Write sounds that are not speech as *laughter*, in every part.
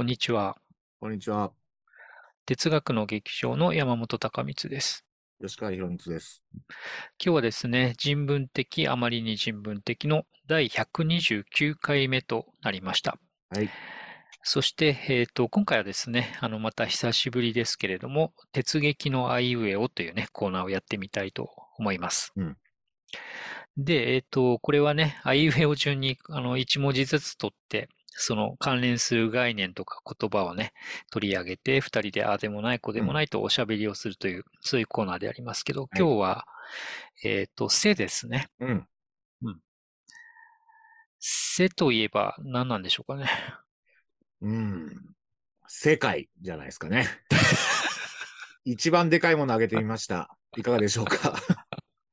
こんにちは。こんにちは。哲学の劇場の山本隆光です。吉川博光です。今日はですね、人文的、あまりに人文的の第129回目となりました。はい。そして、えっ、と、今回はですね、あの、また久しぶりですけれども、鉄劇のあいうえおというね、コーナーをやってみたいと思います。うんで、えっ、と、これはね、あいうえお順に、あの、一文字ずつ取って、その関連する概念とか言葉をね、取り上げて、二人でああでもない、こうでもないとおしゃべりをするという、そういうコーナーでありますけど、い今日は、えっ、と、せですね。うん。せといえば何なんでしょうかね。うん。世界じゃないですかね。*laughs* 一番でかいものあげてみました。いかがでしょうか？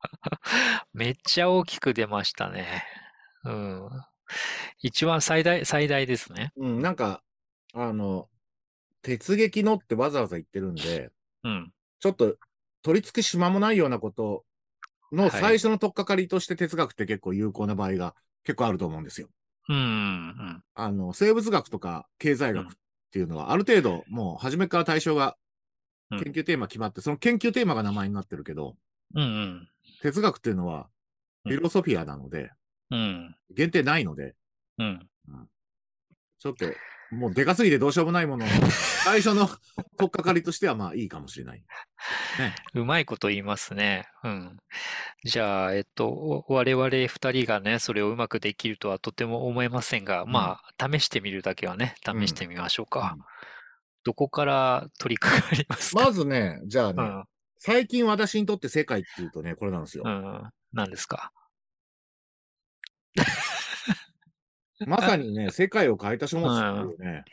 *laughs* めっちゃ大きく出ましたね。うん。*laughs* 一番最大、最大ですね。うん、なんか、あの、鉄撃のってわざわざ言ってるんで、うん。ちょっと取り付く島もないようなことのはい最初の取っかかりとして哲学って結構有効な場合が結構あると思うんですよ。うん。うん。あの、生物学とか経済学っていうのは、ある程度もう初めから対象がうん研究テーマ決まって、その研究テーマが名前になってるけど、うん。うん。哲学っていうのはうんフィロソフィアなので、うん。限定ないので、うん。ちょっと、もうでかすぎてどうしようもないものの、*laughs* 最初の *laughs* 取っかかりとしてはまあいいかもしれない。ね。うまいこと言いますね。うん。じゃあ、えっと、お我々二人がね、それをうまくできるとはとても思えませんが、まあ、試してみるだけはね、試してみましょうか。うんどこから取り掛かりますか？まずね、じゃあね、うん。最近私にとって世界っていうとね、これなんですよ。うん。何ですか？*laughs* まさにね、世界を変えた書物っていうね、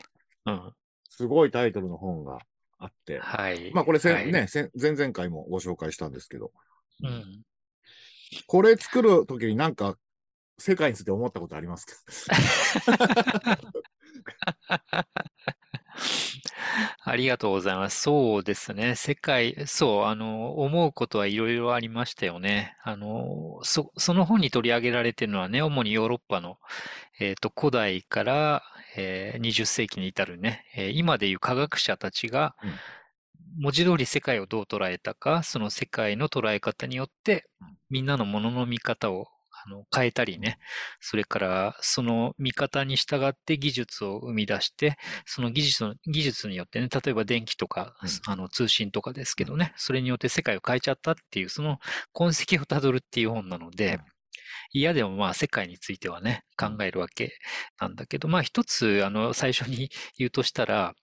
うん。すごいタイトルの本があって、はい。まあこれせん、はいね、前々回もご紹介したんですけど、うん。これ作るときになんか世界について思ったことありますか？*laughs* ありがとうございます。そうですね。世界、そう、あの、思うことはいろいろありましたよね。あの、そ、その本に取り上げられてるのはね、主にヨーロッパの、えっと、古代から、えー20世紀に至るね、えー今でいう科学者たちがうん、文字通り世界をどう捉えたか、その世界の捉え方によってうん、みんなのものの見方をあの変えたりね、それからその見方に従って技術を生み出して、その技術の、技術によってね、例えば電気とか、うん。あの通信とかですけどね、それによって世界を変えちゃったっていう、その痕跡をたどるっていう本なので、うん。嫌でもまあ世界についてはね、考えるわけなんだけど、まあ一つ、あの、最初に *laughs* 言うとしたら、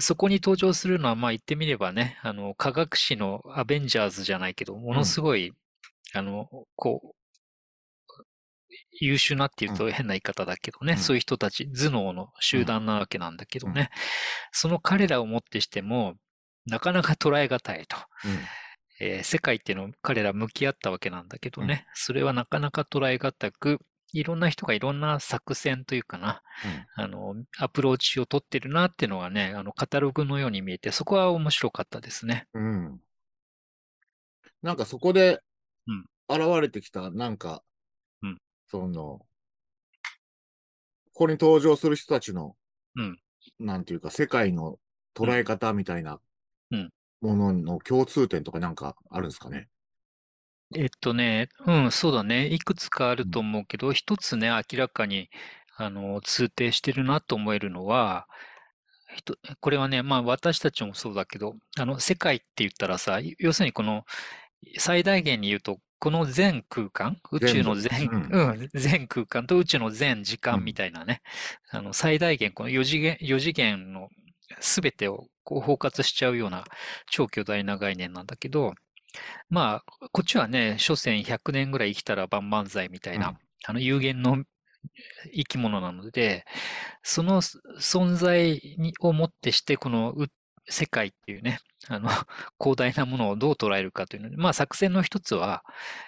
そこに登場するのは、まあ言ってみればね、あの、科学史のアベンジャーズじゃないけど、ものすごい、あの、こう、優秀なっていうと変な言い方だけどね、うんそういう人たち、頭脳の集団なわけなんだけどね、その彼らをもってしても、なかなか捉え難いと。えー世界っていうのを彼ら向き合ったわけなんだけどね、それはなかなか捉え難く、いろんな人がいろんな作戦というかな、あの、アプローチを取ってるなっていうのがね、あの、カタログのように見えて、そこは面白かったですね。うん。うん。なんかそこでうん現れてきた、なんか、うんその、ここに登場する人たちの、うんなんていうか、世界の捉え方みたいなうんものの共通点とかなんかあるんですかね？えっとね、うん、そうだね。いくつかあると思うけど、一つね、明らかに、あの、通底してるなと思えるのは、これはね、まあ私たちもそうだけど、あの、世界って言ったらさ、要するにこの、最大限に言うと、この全空間、宇宙の全、部。うん、全空間と宇宙の全時間みたいなね、あの、最大限、この4次元、4次元の全てをこう包括しちゃうような超巨大な概念なんだけど、まあ、こっちはね、所詮100年ぐらい生きたら万々歳みたいな、うん。あの有限の生き物なので、その存在にをもってして、このう世界っていうね、あの、*laughs* 広大なものをどう捉えるかというので、まあ作戦の一つは、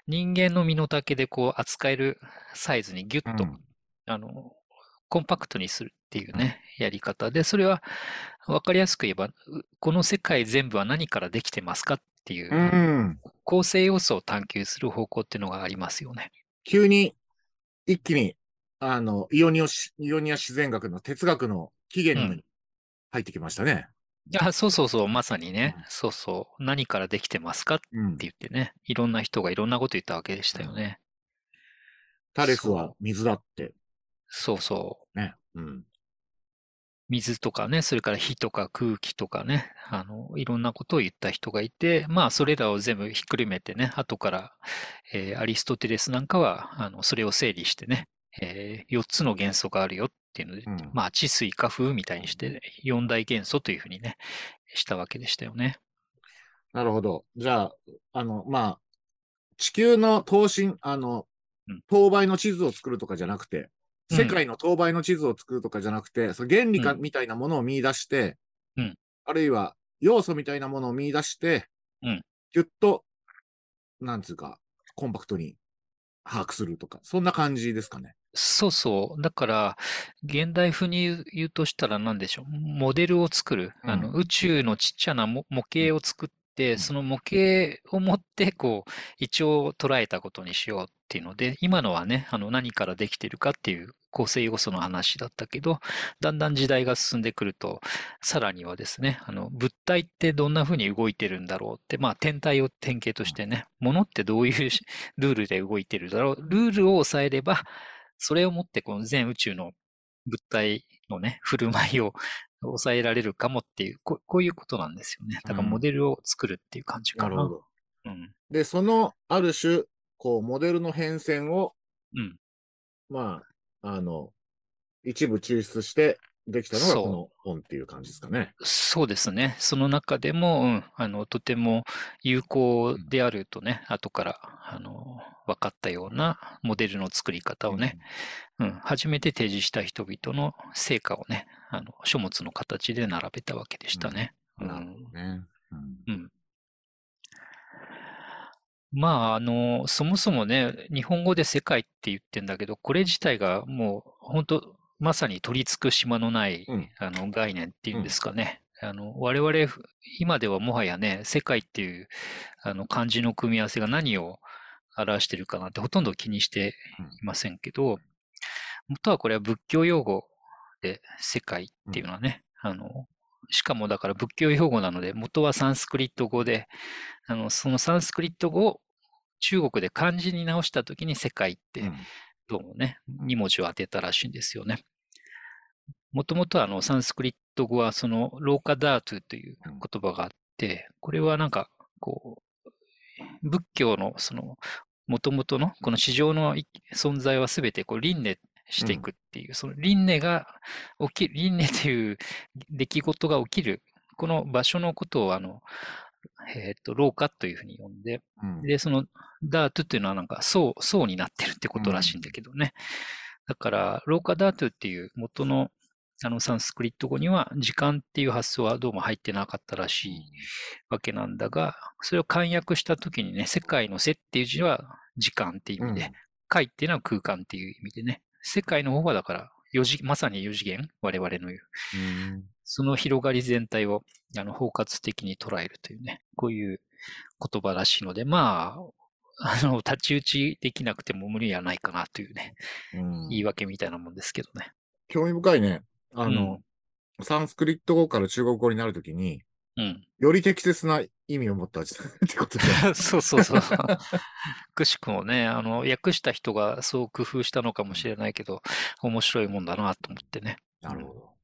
人間の身の丈でこう扱えるサイズにギュッと、うんあの、コンパクトにするっていうね、やり方で、それは分かりやすく言えば、うこの世界全部は何からできてますかっていう、うん。構成要素を探求する方向っていうのがありますよね。急に、一気にあの、イオニオシ、イオニア自然学の哲学の起源に入ってきましたね。いや、そうそうそう、まさにね、うんそうそう、何からできてますかってうん。言ってね、いろんな人がいろんなこと言ったわけでしたよね。タレスは水だって。そうそう。ね。うん。水とかね、それから火とか空気とかね、あの、いろんなことを言った人がいて、まあ、それらを全部ひっくるめてね、後から、えーアリストテレスなんかは、あの、それを整理してね、え4つの元素があるよっていうので、うん。まあ、地水火風みたいにして、四大元素というふうにね、したわけでしたよね。なるほど。じゃあ、あの、まあ、地球の等身、あのうん、等倍の地図を作るとかじゃなくて、うん。世界の等倍の地図を作るとかじゃなくて、その原理かうん。みたいなものを見出して、うん。あるいは要素みたいなものを見出して、うん。ぎゅっと、なんつうか、コンパクトに把握するとか、そんな感じですかね。そうそう。だから、現代風に言うとしたら何でしょう。モデルを作る。あの、うん宇宙のちっちゃな模模型を作って、んその模型を持って、こう、一応捉えたことにしようっていうので、今のはね、あの、何からできてるかっていう構成要素の話だったけど、だんだん時代が進んでくると、さらにはですね、あの、物体ってどんな風に動いてるんだろうって、まあ、天体を典型としてね、物ってどういうしルールで動いてるだろう、ルールを抑えれば、それをもってこの全宇宙の物体のね、振る舞いを抑えられるかもっていう、ここういうことなんですよね。だからうんモデルを作るっていう感じかな。なるほど。うん。で、その、ある種、こう、モデルの変遷を、うん。まあ、あの、一部抽出してできたのがこの本っていう感じですかね。そうですね。その中でも、うん、あの、とても有効であるとね、後から、あの、分かったようなモデルの作り方をね、うん、初めて提示した人々の成果をね、あの、書物の形で並べたわけでしたね。うん。なるほどね。うんうん。まあ、あの、そもそもね、日本語で世界って言ってんだけど、これ自体がもう、本当まさに取り付く島のない、うん。あの、概念っていうんですかね。あの、我々、今ではもはやね、世界っていう、あの、漢字の組み合わせが何を表してるかなってほとんど気にしていませんけど、元はこれは仏教用語で世界っていうのはね、あの、しかもだから仏教用語なので、元はサンスクリット語で、あの、そのサンスクリット語を中国で漢字に直したときに世界ってうんどうもね、2文字を当てたらしいんですよね。もともとあのサンスクリット語はそのローカダートゥという言葉があって、これはなんかこう、仏教のその元々のこの市場のい存在はすべてこう輪廻していくっていう、その輪廻が起きる、輪廻という出来事が起きる、この場所のことをあの、えっ、と、廊下というふうに呼んで、うん。で、そのダートっていうのはなんか層、層になってるってことらしいんだけどね。だから、廊下ダートっていう元のあのサンスクリット語には時間っていう発想はどうも入ってなかったらしいわけなんだが、それを簡約したときにね、世界の世っていう字は時間っていう意味で、界っていうのは空間っていう意味でね、世界の方はだから四次、まさに四次元、我々の言う。うんその広がり全体をあの包括的に捉えるというね、こういう言葉らしいので、まあ、あの、太刀打ちできなくても無理はないかなというね、うん言い訳みたいなもんですけどね。興味深いね。あの、サンスクリット語から中国語になるときに、うん。より適切な意味を持った *laughs* ってことで。*laughs* そうそうそう。くしくもね、あの、訳した人がそう工夫したのかもしれないけど、面白いもんだなと思ってね。なるほど。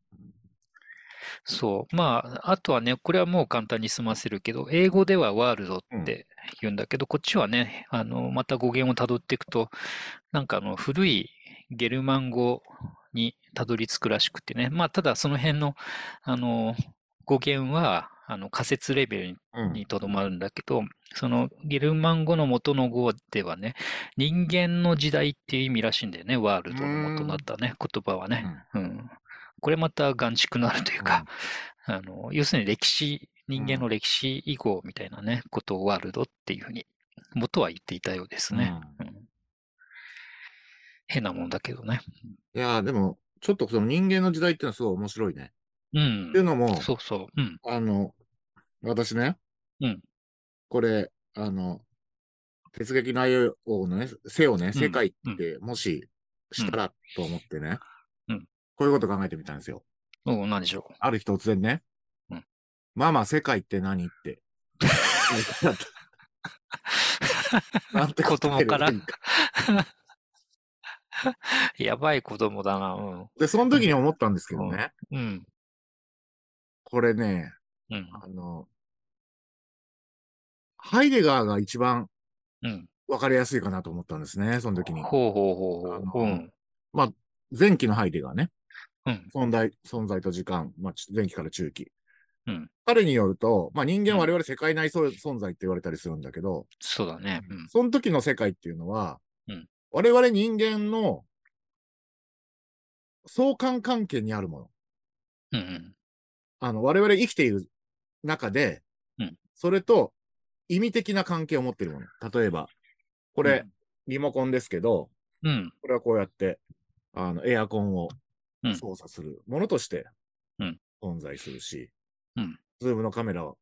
そう。まあ、あとはね、これはもう簡単に済ませるけど、英語ではワールドって言うんだけど、こっちはね、あの、また語源をたどっていくと、なんかあの、古いゲルマン語にたどり着くらしくてね。まあ、ただその辺の、あの、語源は、あの、仮説レベルにとどまるんだけど、そのゲルマン語の元の語ではね、人間の時代っていう意味らしいんだよね、ワールドの元だったね、言葉はね。うん。これまた眼蓄のあるというか、あの、要するに歴史、人間の歴史以降みたいなね、ことをワールドっていうふうに、元は言っていたようですね。うん変なもんだけどね。いやーでも、ちょっとその人間の時代っていうのはすごい面白いね。うんっていう。のも、そうそう。うん。あの、私ね、うんこれ、あの、哲学内容のね、性をね、世界って、もししたらと思ってね、うんこういうこと考えてみたんですよ。おう何でしょある日突然ね、うんママ、世界って何って。*laughs* なんて答えればいいかう。*laughs* やばい子供だな。うん。で、その時に思ったんですけどね、うん。これね、うん。あの、ハイデガーが一番うん。わかりやすいかなと思ったんですね、その時に。ほうほうほうほう。うん。前期のハイデガーね。うん。存在、存在と時間、まあ、前期から中期。うん彼によると、まあ、人間うん我々世界内存存在って言われたりするんだけど、そうだね。うん。その時の世界っていうのは、うん我々人間の相関関係にあるもの。うんうん。あの、我々生きている中で、うんそれと意味的な関係を持っているもの。例えば、これ、リモコンですけど、うん。これはこうやって、あの、エアコンをうん操作するものとしてうん存在するし、うんズームのカメラを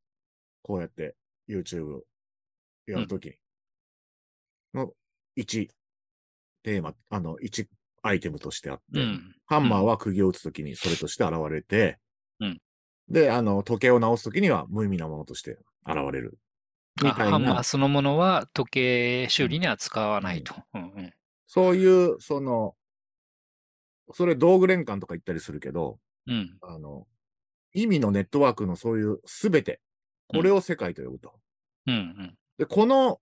こうやって YouTube やるときの1テーマ、あの、1アイテムとしてあって、うん。ハンマーは釘を打つときにそれとして現れて、うんで、あの、時計を直すときには無意味なものとして現れる。みあたいな、ハンマーそのものは時計修理には使わないと。うんうん。そういう、その、それ道具連関とか言ったりするけど、うん。あの、意味のネットワークのそういうすべて、これを世界と呼ぶと。うんうん。で、この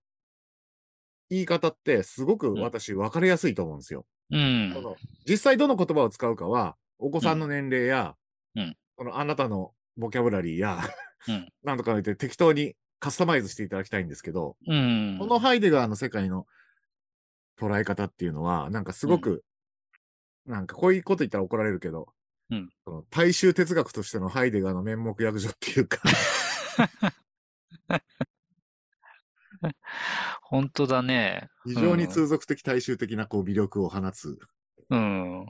言い方ってすごく私分かりやすいと思うんですよ。うんこの実際どの言葉を使うかは、お子さんの年齢や、うんこのあなたのボキャブラリーや、うん *laughs* なんとか言って適当にカスタマイズしていただきたいんですけど、うん。このハイデガーの世界の捉え方っていうのは、なんかすごく、なんかこういうこと言ったら怒られるけど、うんその大衆哲学としてのハイデガーの面目役所っていうか、*laughs* 本当だね。非常に通俗的大衆的なこう魅力を放つ。うん。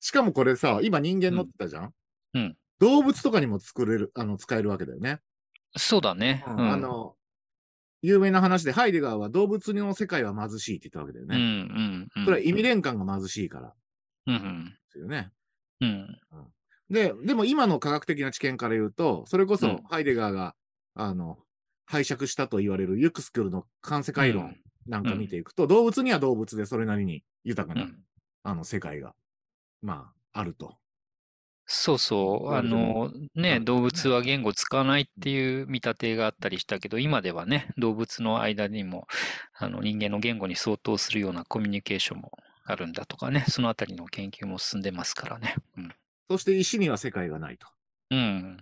しかもこれさ、今人間乗ってたじゃん、うんうん動物とかにも作れる、あの、使えるわけだよね。そうだね。うん。あの、有名な話でハイデガーは動物の世界は貧しいって言ったわけだようんうね。んうん。それは意味連関が貧しいからうんうん。ですよね。うん。で、でも今の科学的な知見から言うと、それこそうんハイデガーが、あの、拝借したと言われるユクスクルの関世界論なんか見ていくと、動物には動物でそれなりに豊かな、うん。あの世界が、まあ、あると。そうそう。あの、ね、動物は言語使わないっていう見立てがあったりしたけど、今ではね、動物の間にも、あの、人間の言語に相当するようなコミュニケーションもあるんだとかね、そのあたりの研究も進んでますからね。うん。そして石には世界がないと。うん。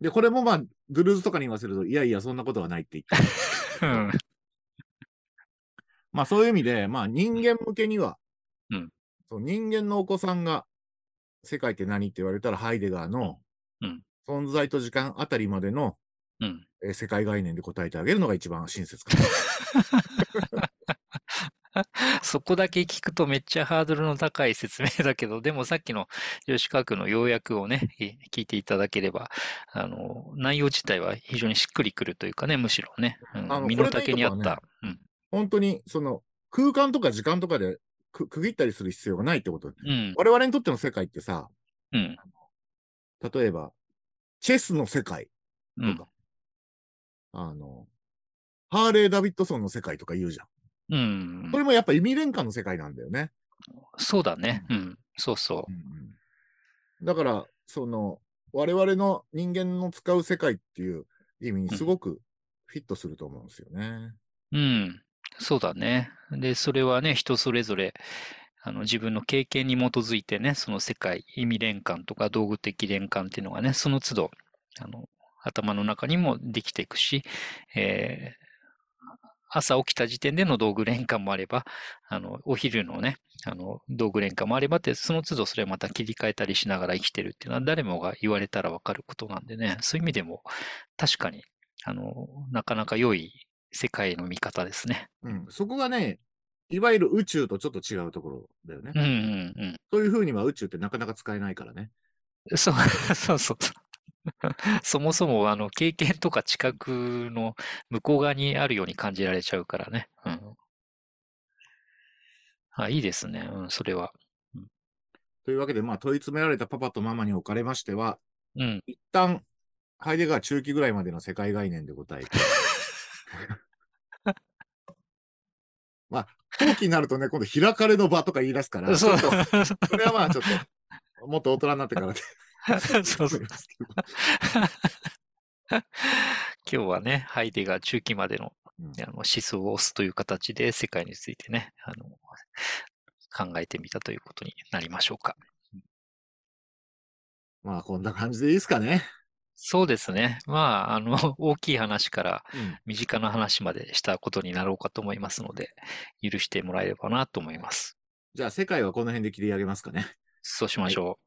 で、これもまあ、ドゥルーズとかに言わせると、いやいや、そんなことはないって言ってる。うん。*laughs* まあ、そういう意味で、まあ、人間向けには、うんそう人間のお子さんが、世界って何って言われたら、ハイデガーのうん存在と時間あたりまでの、うん。えー世界概念で答えてあげるのが一番親切かな。*laughs* そこだけ聞くとめっちゃハードルの高い説明だけど、でもさっきの吉川君の要約をね、い聞いていただければ、あの、内容自体は非常にしっくりくるというかね、むしろね、うん身の丈に合った。うん。本当に、その、空間とか時間とかでく区切ったりする必要がないってこと。うん。我々にとっての世界ってさ、うん。例えば、チェスの世界うんとか、あの、ハーレー・ダビッドソンの世界とか言うじゃん。うんこ。れもやっぱ意味連関の世界なんだよね。そうだね。うん。そうそだから、その、我々の人間の使う世界っていう意味にすごくフィットすると思うんですよね。う。うん。そうだね。で、それはね、人それぞれ、あの、自分の経験に基づいてね、その世界、意味連関とか道具的連関っていうのがね、その都度、あの、頭の中にもできていくし、えー朝起きた時点での道具連関もあれば、あの、お昼のね、あの、道具連関もあればって、その都度それまた切り替えたりしながら生きてるっていうのは誰もが言われたらわかることなんでね、そういう意味でも確かに、あの、なかなか良い世界の見方ですね。うん。そこがね、いわゆる宇宙とちょっと違うところだよね。うんうんそういうふうには宇宙ってなかなか使えないからね。うん。*laughs* そう、そうそうそもそも、あの、経験とか知覚の向こう側にあるように感じられちゃうからね。うん。あ、いいですね。うん、それは。というわけで、まあ、問い詰められたパパとママにおかれましては、うん。一旦、ハイデガー中期ぐらいまでの世界概念で答えて。*laughs* まあ、後期になるとね、今度開かれの場とか言い出すから、ちそれはまあちょっと、もっと大人になってからで。そうそう。*laughs* 今日はね、ハイデガー中期までのうんあの思想を押すという形で世界についてね、あの考えてみたということになりましょうか。まあ、こんな感じでいいですかね。そうですね。まあ、あの、*laughs* 大きい話からうん。身近な話までしたことになろうかと思いますので、許してもらえればなと思います。じゃあ、世界はこの辺で切り上げますかね。そうしましょ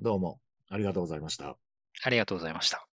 う。どうもありがとうございました。ありがとうございました。